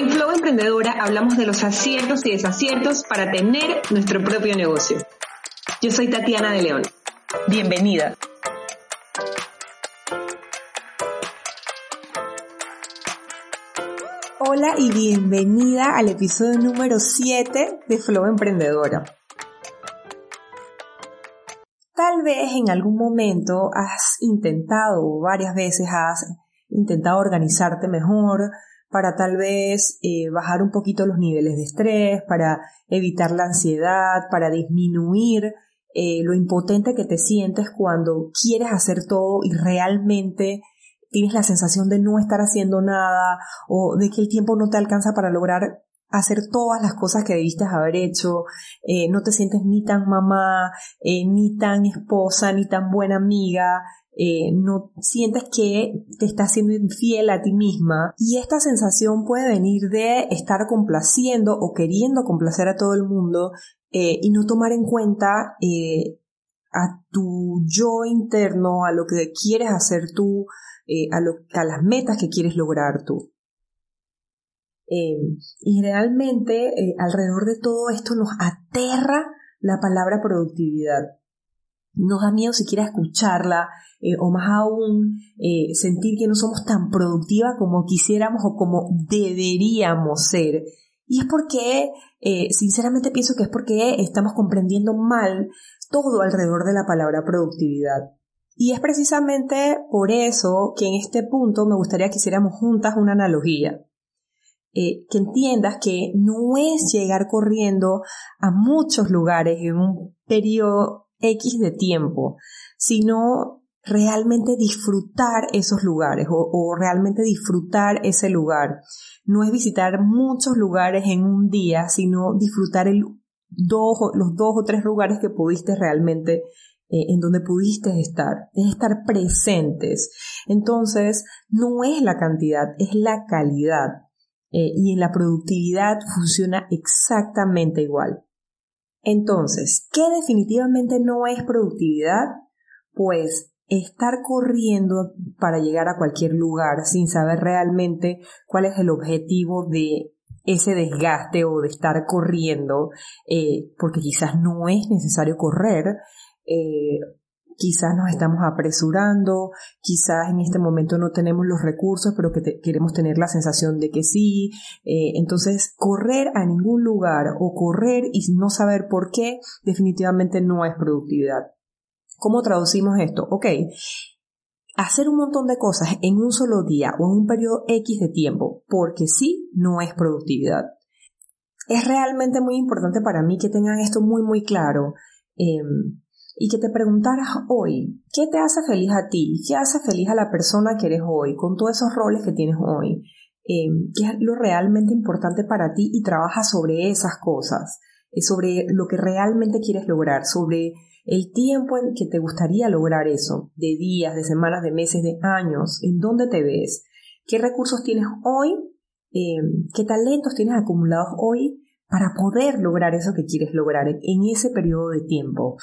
En Flow Emprendedora hablamos de los aciertos y desaciertos para tener nuestro propio negocio. Yo soy Tatiana de León. Bienvenida. Hola y bienvenida al episodio número 7 de Flow Emprendedora. Tal vez en algún momento has intentado o varias veces has intentado organizarte mejor para tal vez eh, bajar un poquito los niveles de estrés, para evitar la ansiedad, para disminuir eh, lo impotente que te sientes cuando quieres hacer todo y realmente tienes la sensación de no estar haciendo nada o de que el tiempo no te alcanza para lograr hacer todas las cosas que debiste haber hecho, eh, no te sientes ni tan mamá, eh, ni tan esposa, ni tan buena amiga, eh, no sientes que te estás siendo infiel a ti misma y esta sensación puede venir de estar complaciendo o queriendo complacer a todo el mundo y no tomar en cuenta a tu yo interno, a lo que quieres hacer tú, a, a las metas que quieres lograr tú. Em, y realmente eh, alrededor de todo esto nos aterra la palabra productividad. Nos da miedo siquiera escucharla eh, o más aún eh, sentir que no somos tan productivas como quisiéramos o como deberíamos ser. Y es porque, sinceramente pienso que es porque estamos comprendiendo mal todo alrededor de la palabra productividad. Y es precisamente por eso que en este punto me gustaría que hiciéramos juntas una analogía. Eh, que entiendas que no es llegar corriendo a muchos lugares en un periodo X de tiempo, sino realmente disfrutar esos lugares o, realmente disfrutar ese lugar. No es visitar muchos lugares en un día, sino disfrutar los dos o tres lugares que pudiste realmente eh, en donde pudiste estar, es estar presentes. Entonces, no es la cantidad, es la calidad. Eh, y en la productividad funciona exactamente igual. Entonces, ¿qué definitivamente no es productividad? Pues estar corriendo para llegar a cualquier lugar sin saber realmente cuál es el objetivo de ese desgaste o de estar corriendo, eh, porque quizás no es necesario correr, eh, quizás nos estamos apresurando, quizás en este momento no tenemos los recursos, pero que queremos tener la sensación de que sí. Eh, entonces, correr a ningún lugar o correr y no saber por qué definitivamente no es productividad. ¿Cómo traducimos esto? Ok, hacer un montón de cosas en un solo día o en un periodo X de tiempo, porque sí, no es productividad. Es realmente muy importante para mí que tengan esto muy, muy claro. Em, y que te preguntaras hoy, ¿qué te hace feliz a ti? ¿Qué hace feliz a la persona que eres hoy, con todos esos roles que tienes hoy? Em, ¿Qué es lo realmente importante para ti? Y trabaja sobre esas cosas, eh, sobre lo que realmente quieres lograr, sobre el tiempo en que te gustaría lograr eso, de días, de semanas, de meses, de años, en dónde te ves, qué recursos tienes hoy, em, qué talentos tienes acumulados hoy para poder lograr eso que quieres lograr en ese periodo de tiempo.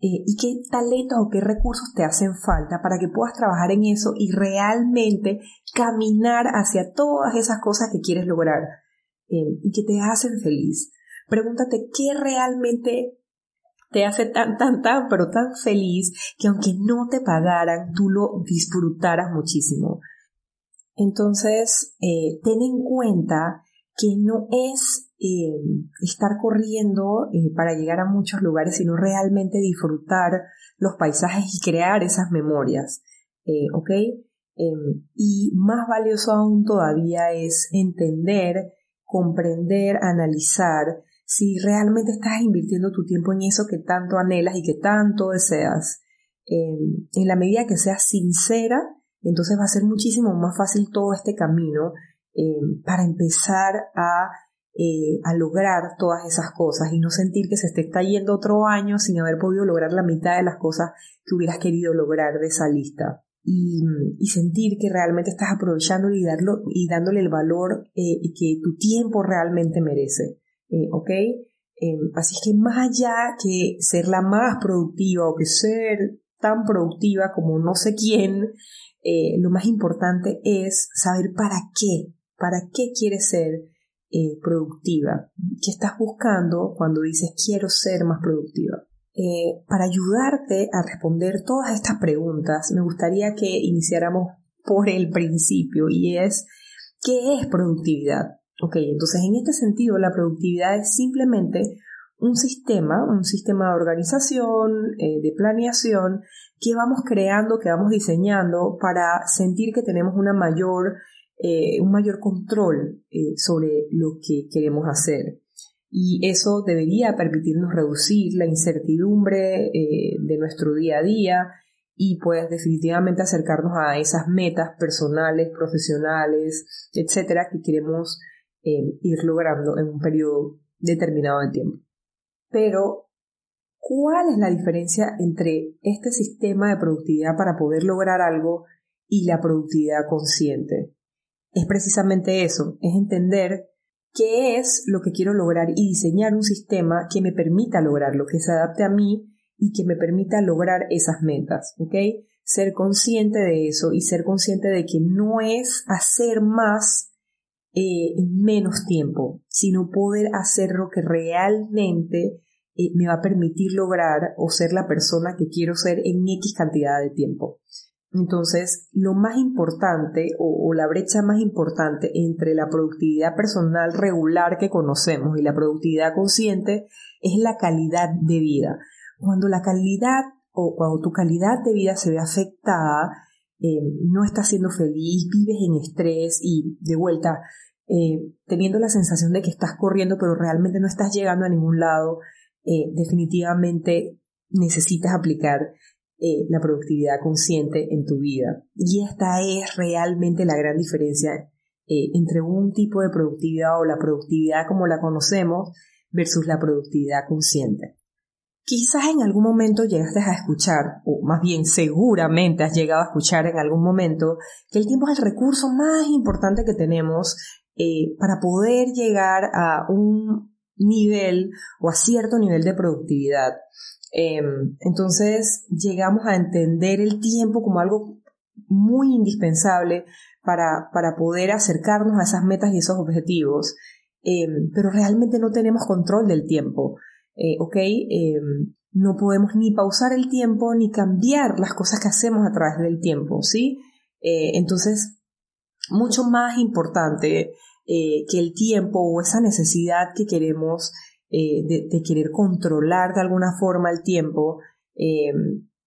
Eh, y qué talentos o qué recursos te hacen falta para que puedas trabajar en eso y realmente caminar hacia todas esas cosas que quieres lograr eh, y que te hacen feliz. Pregúntate qué realmente te hace tan, tan, tan, pero tan feliz que aunque no te pagaran, tú lo disfrutaras muchísimo. Entonces, eh, ten en cuenta que no es eh, estar corriendo eh, para llegar a muchos lugares, sino realmente disfrutar los paisajes y crear esas memorias. Eh, ¿Ok? Em, y más valioso aún todavía es entender, comprender, analizar si realmente estás invirtiendo tu tiempo en eso que tanto anhelas y que tanto deseas. Em, en la medida que seas sincera, entonces va a ser muchísimo más fácil todo este camino em, para empezar a eh, a lograr todas esas cosas y no sentir que se te está yendo otro año sin haber podido lograr la mitad de las cosas que hubieras querido lograr de esa lista. Y, sentir que realmente estás aprovechándolo y, darlo, y dándole el valor eh, que tu tiempo realmente merece. Eh, ¿Ok? Em, así que más allá que ser la más productiva o que ser tan productiva como no sé quién, lo más importante es saber para qué, para qué quieres ser eh, productiva? ¿Qué estás buscando cuando dices quiero ser más productiva? Eh, para ayudarte a responder todas estas preguntas, me gustaría que iniciáramos por el principio y es, ¿qué es productividad? Ok, entonces en este sentido la productividad es simplemente un sistema, un sistema de organización, eh, de planeación que vamos creando, que vamos diseñando para sentir que tenemos una mayor, eh, un mayor control eh, sobre lo que queremos hacer. Y eso debería permitirnos reducir la incertidumbre de nuestro día a día y pues definitivamente acercarnos a esas metas personales, profesionales, etcétera, que queremos ir logrando en un periodo determinado de tiempo. Pero, ¿cuál es la diferencia entre este sistema de productividad para poder lograr algo y la productividad consciente? Es precisamente eso, es entender qué es lo que quiero lograr y diseñar un sistema que me permita lograrlo, que se adapte a mí y que me permita lograr esas metas, ¿ok? Ser consciente de eso y ser consciente de que no es hacer más eh, en menos tiempo, sino poder hacer lo que realmente eh, me va a permitir lograr o ser la persona que quiero ser en X cantidad de tiempo. Entonces, lo más importante o, la brecha más importante entre la productividad personal regular que conocemos y la productividad consciente es la calidad de vida. Cuando la calidad o cuando tu calidad de vida se ve afectada, eh, no estás siendo feliz, vives en estrés y de vuelta eh, teniendo la sensación de que estás corriendo pero realmente no estás llegando a ningún lado, eh, definitivamente necesitas aplicar eh, la productividad consciente en tu vida. Y esta es realmente la gran diferencia eh, entre un tipo de productividad o la productividad como la conocemos versus la productividad consciente. Quizás en algún momento llegaste a escuchar, o más bien seguramente has llegado a escuchar en algún momento, que el tiempo es el recurso más importante que tenemos para poder llegar a un nivel o a cierto nivel de productividad. Em, entonces llegamos a entender el tiempo como algo muy indispensable para, para poder acercarnos a esas metas y esos objetivos, em, pero realmente no tenemos control del tiempo, eh, ¿ok? Em, no podemos ni pausar el tiempo ni cambiar las cosas que hacemos a través del tiempo, ¿sí? Eh, entonces, mucho más importante eh, que el tiempo o esa necesidad que queremos eh, de, querer controlar de alguna forma el tiempo eh,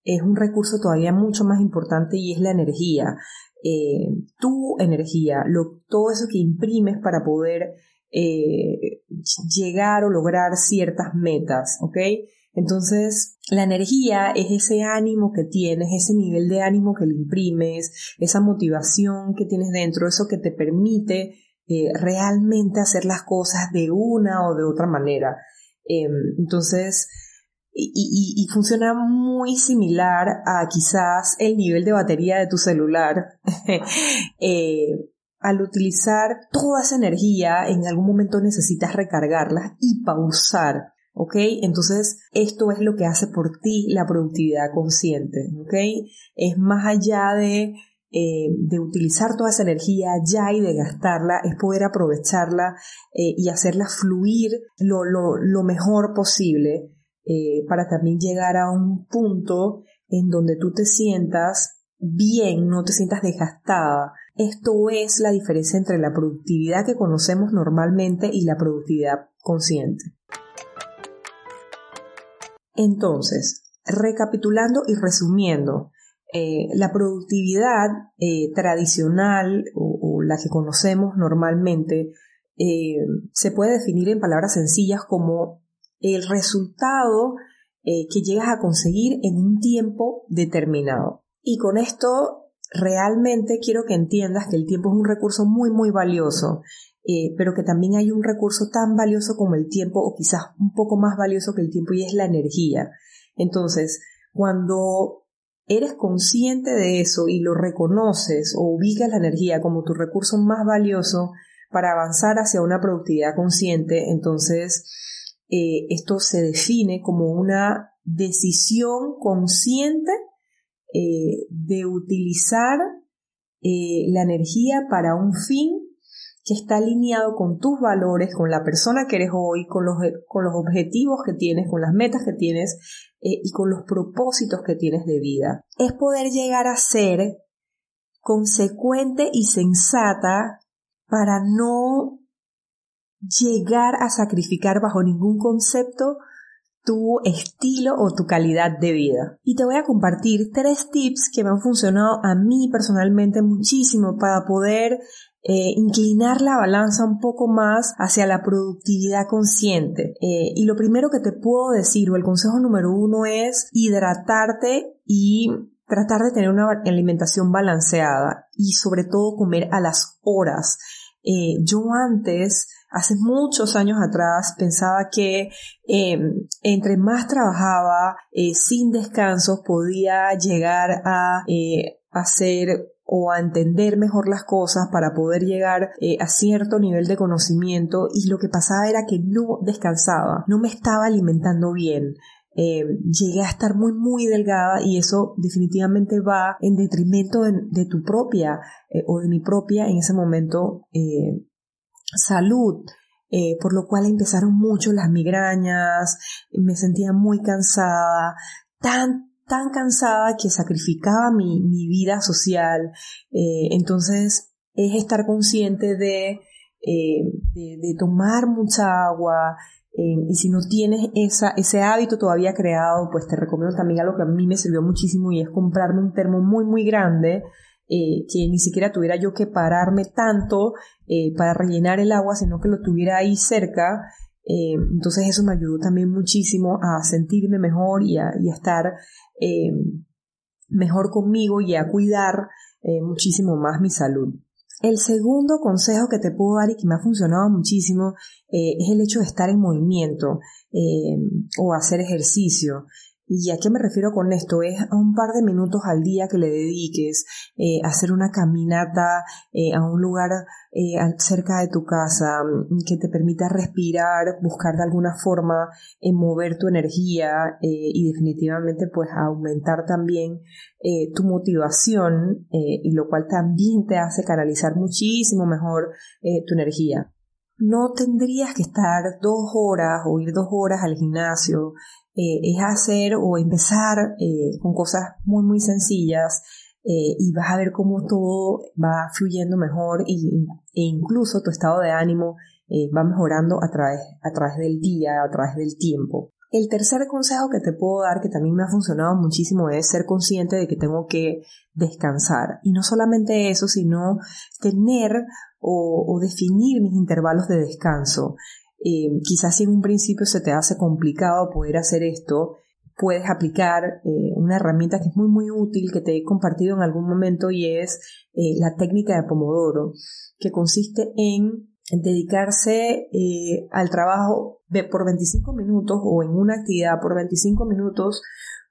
es un recurso todavía mucho más importante y es la energía. tu energía, todo eso que imprimes para poder llegar o lograr ciertas metas, ¿ok? Entonces, la energía es ese ánimo que tienes, ese nivel de ánimo que le imprimes, esa motivación que tienes dentro, eso que te permite eh, realmente hacer las cosas de una o de otra manera. Em, entonces, y, funciona muy similar a quizás el nivel de batería de tu celular. Eh, al utilizar toda esa energía, en algún momento necesitas recargarla y pausar. ¿Ok? Entonces, esto es lo que hace por ti la productividad consciente. ¿Ok? Es más allá de eh, de utilizar toda esa energía ya y de gastarla, es poder aprovecharla eh, y hacerla fluir lo, lo, mejor posible eh, para también llegar a un punto en donde tú te sientas bien, no te sientas desgastada. Esto es la diferencia entre la productividad que conocemos normalmente y la productividad consciente. Entonces, recapitulando y resumiendo, eh, la productividad eh, tradicional o, la que conocemos normalmente eh, se puede definir en palabras sencillas como el resultado que llegas a conseguir en un tiempo determinado. Y con esto realmente quiero que entiendas que el tiempo es un recurso muy muy valioso, pero que también hay un recurso tan valioso como el tiempo o quizás un poco más valioso que el tiempo y es la energía. Entonces, cuando eres consciente de eso y lo reconoces o ubicas la energía como tu recurso más valioso para avanzar hacia una productividad consciente, entonces eh, esto se define como una decisión consciente eh, de utilizar eh, la energía para un fin que está alineado con tus valores, con la persona que eres hoy, con los, con los objetivos que tienes, con las metas que tienes eh, y con los propósitos que tienes de vida. Es poder llegar a ser consecuente y sensata para no llegar a sacrificar bajo ningún concepto tu estilo o tu calidad de vida. Y te voy a compartir tres tips que me han funcionado a mí personalmente muchísimo para poder eh, inclinar la balanza un poco más hacia la productividad consciente. Eh, y lo primero que te puedo decir, o el consejo número uno es hidratarte y tratar de tener una alimentación balanceada y sobre todo comer a las horas. Eh, yo antes hace muchos años atrás pensaba que em, entre más trabajaba sin descansos podía llegar a hacer o a entender mejor las cosas para poder llegar eh, a cierto nivel de conocimiento y lo que pasaba era que no descansaba, no me estaba alimentando bien. llegué a estar muy muy delgada y eso definitivamente va en detrimento de, tu propia o de mi propia en ese momento salud, eh, por lo cual empezaron mucho las migrañas, me sentía muy cansada, tan, tan cansada que sacrificaba mi, mi vida social. Eh, entonces es estar consciente de, eh, de, tomar mucha agua, y si no tienes esa, ese hábito todavía creado, pues te recomiendo también algo que a mí me sirvió muchísimo y es comprarme un termo muy, muy grande eh, que ni siquiera tuviera yo que pararme tanto eh, para rellenar el agua, sino que lo tuviera ahí cerca. Eh, entonces eso me ayudó también muchísimo a sentirme mejor y a, y a estar mejor conmigo y a cuidar muchísimo más mi salud. El segundo consejo que te puedo dar y que me ha funcionado muchísimo es el hecho de estar en movimiento o hacer ejercicio. ¿Y a qué me refiero con esto? Es a un par de minutos al día que le dediques eh, hacer una caminata eh, a un lugar eh, cerca de tu casa mm, que te permita respirar, buscar de alguna forma mover tu energía y definitivamente pues aumentar también tu motivación y lo cual también te hace canalizar muchísimo mejor tu energía no tendrías que estar dos horas o ir dos horas al gimnasio eh, es hacer o empezar eh, con cosas muy, muy sencillas eh, y vas a ver cómo todo va fluyendo mejor y, e incluso tu estado de ánimo va mejorando a través, a través del día, a través del tiempo. El tercer consejo que te puedo dar, que también me ha funcionado muchísimo, es ser consciente de que tengo que descansar. Y no solamente eso, sino tener o, o definir mis intervalos de descanso. Eh, quizás si en un principio se te hace complicado poder hacer esto, puedes aplicar eh, una herramienta que es muy muy útil que te he compartido en algún momento y es eh, la técnica de Pomodoro, que consiste en dedicarse al trabajo por 25 minutos o en una actividad por 25 minutos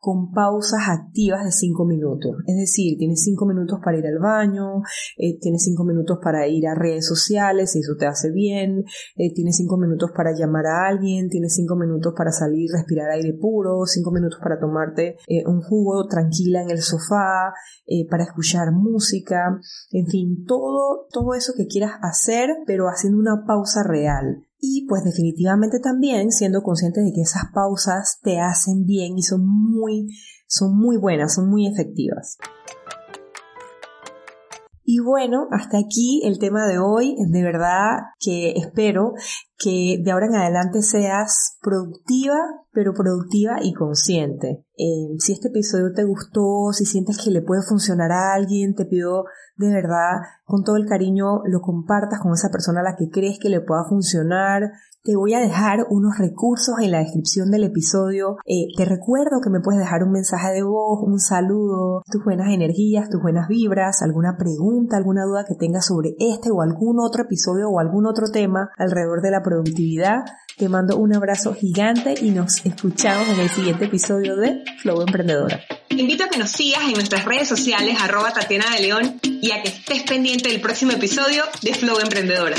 con pausas activas de 5 minutos. Es decir, tienes 5 minutos para ir al baño, eh, tienes 5 minutos para ir a redes sociales, si eso te hace bien, eh, tienes 5 minutos para llamar a alguien, tienes 5 minutos para salir, respirar aire puro, 5 minutos para tomarte eh, un jugo tranquila en el sofá, para escuchar música, en fin, todo, todo eso que quieras hacer, pero haciendo una pausa real. Y pues definitivamente también siendo consciente de que esas pausas te hacen bien y son muy, son muy buenas, son muy efectivas. Y bueno, hasta aquí el tema de hoy. De verdad que espero que de ahora en adelante seas productiva, pero productiva y consciente. Eh, si este episodio te gustó, si sientes que le puede funcionar a alguien, te pido de verdad, con todo el cariño, lo compartas con esa persona a la que crees que le pueda funcionar. Te voy a dejar unos recursos en la descripción del episodio. Eh, te recuerdo que me puedes dejar un mensaje de voz, un saludo, tus buenas energías, tus buenas vibras, alguna pregunta, alguna duda que tengas sobre este o algún otro episodio o algún otro tema alrededor de la productividad. Te mando un abrazo gigante y nos escuchamos en el siguiente episodio de Flow Emprendedora. Te invito a que nos sigas en nuestras redes sociales arroba Tatiana de León y a que estés pendiente del próximo episodio de Flow Emprendedora.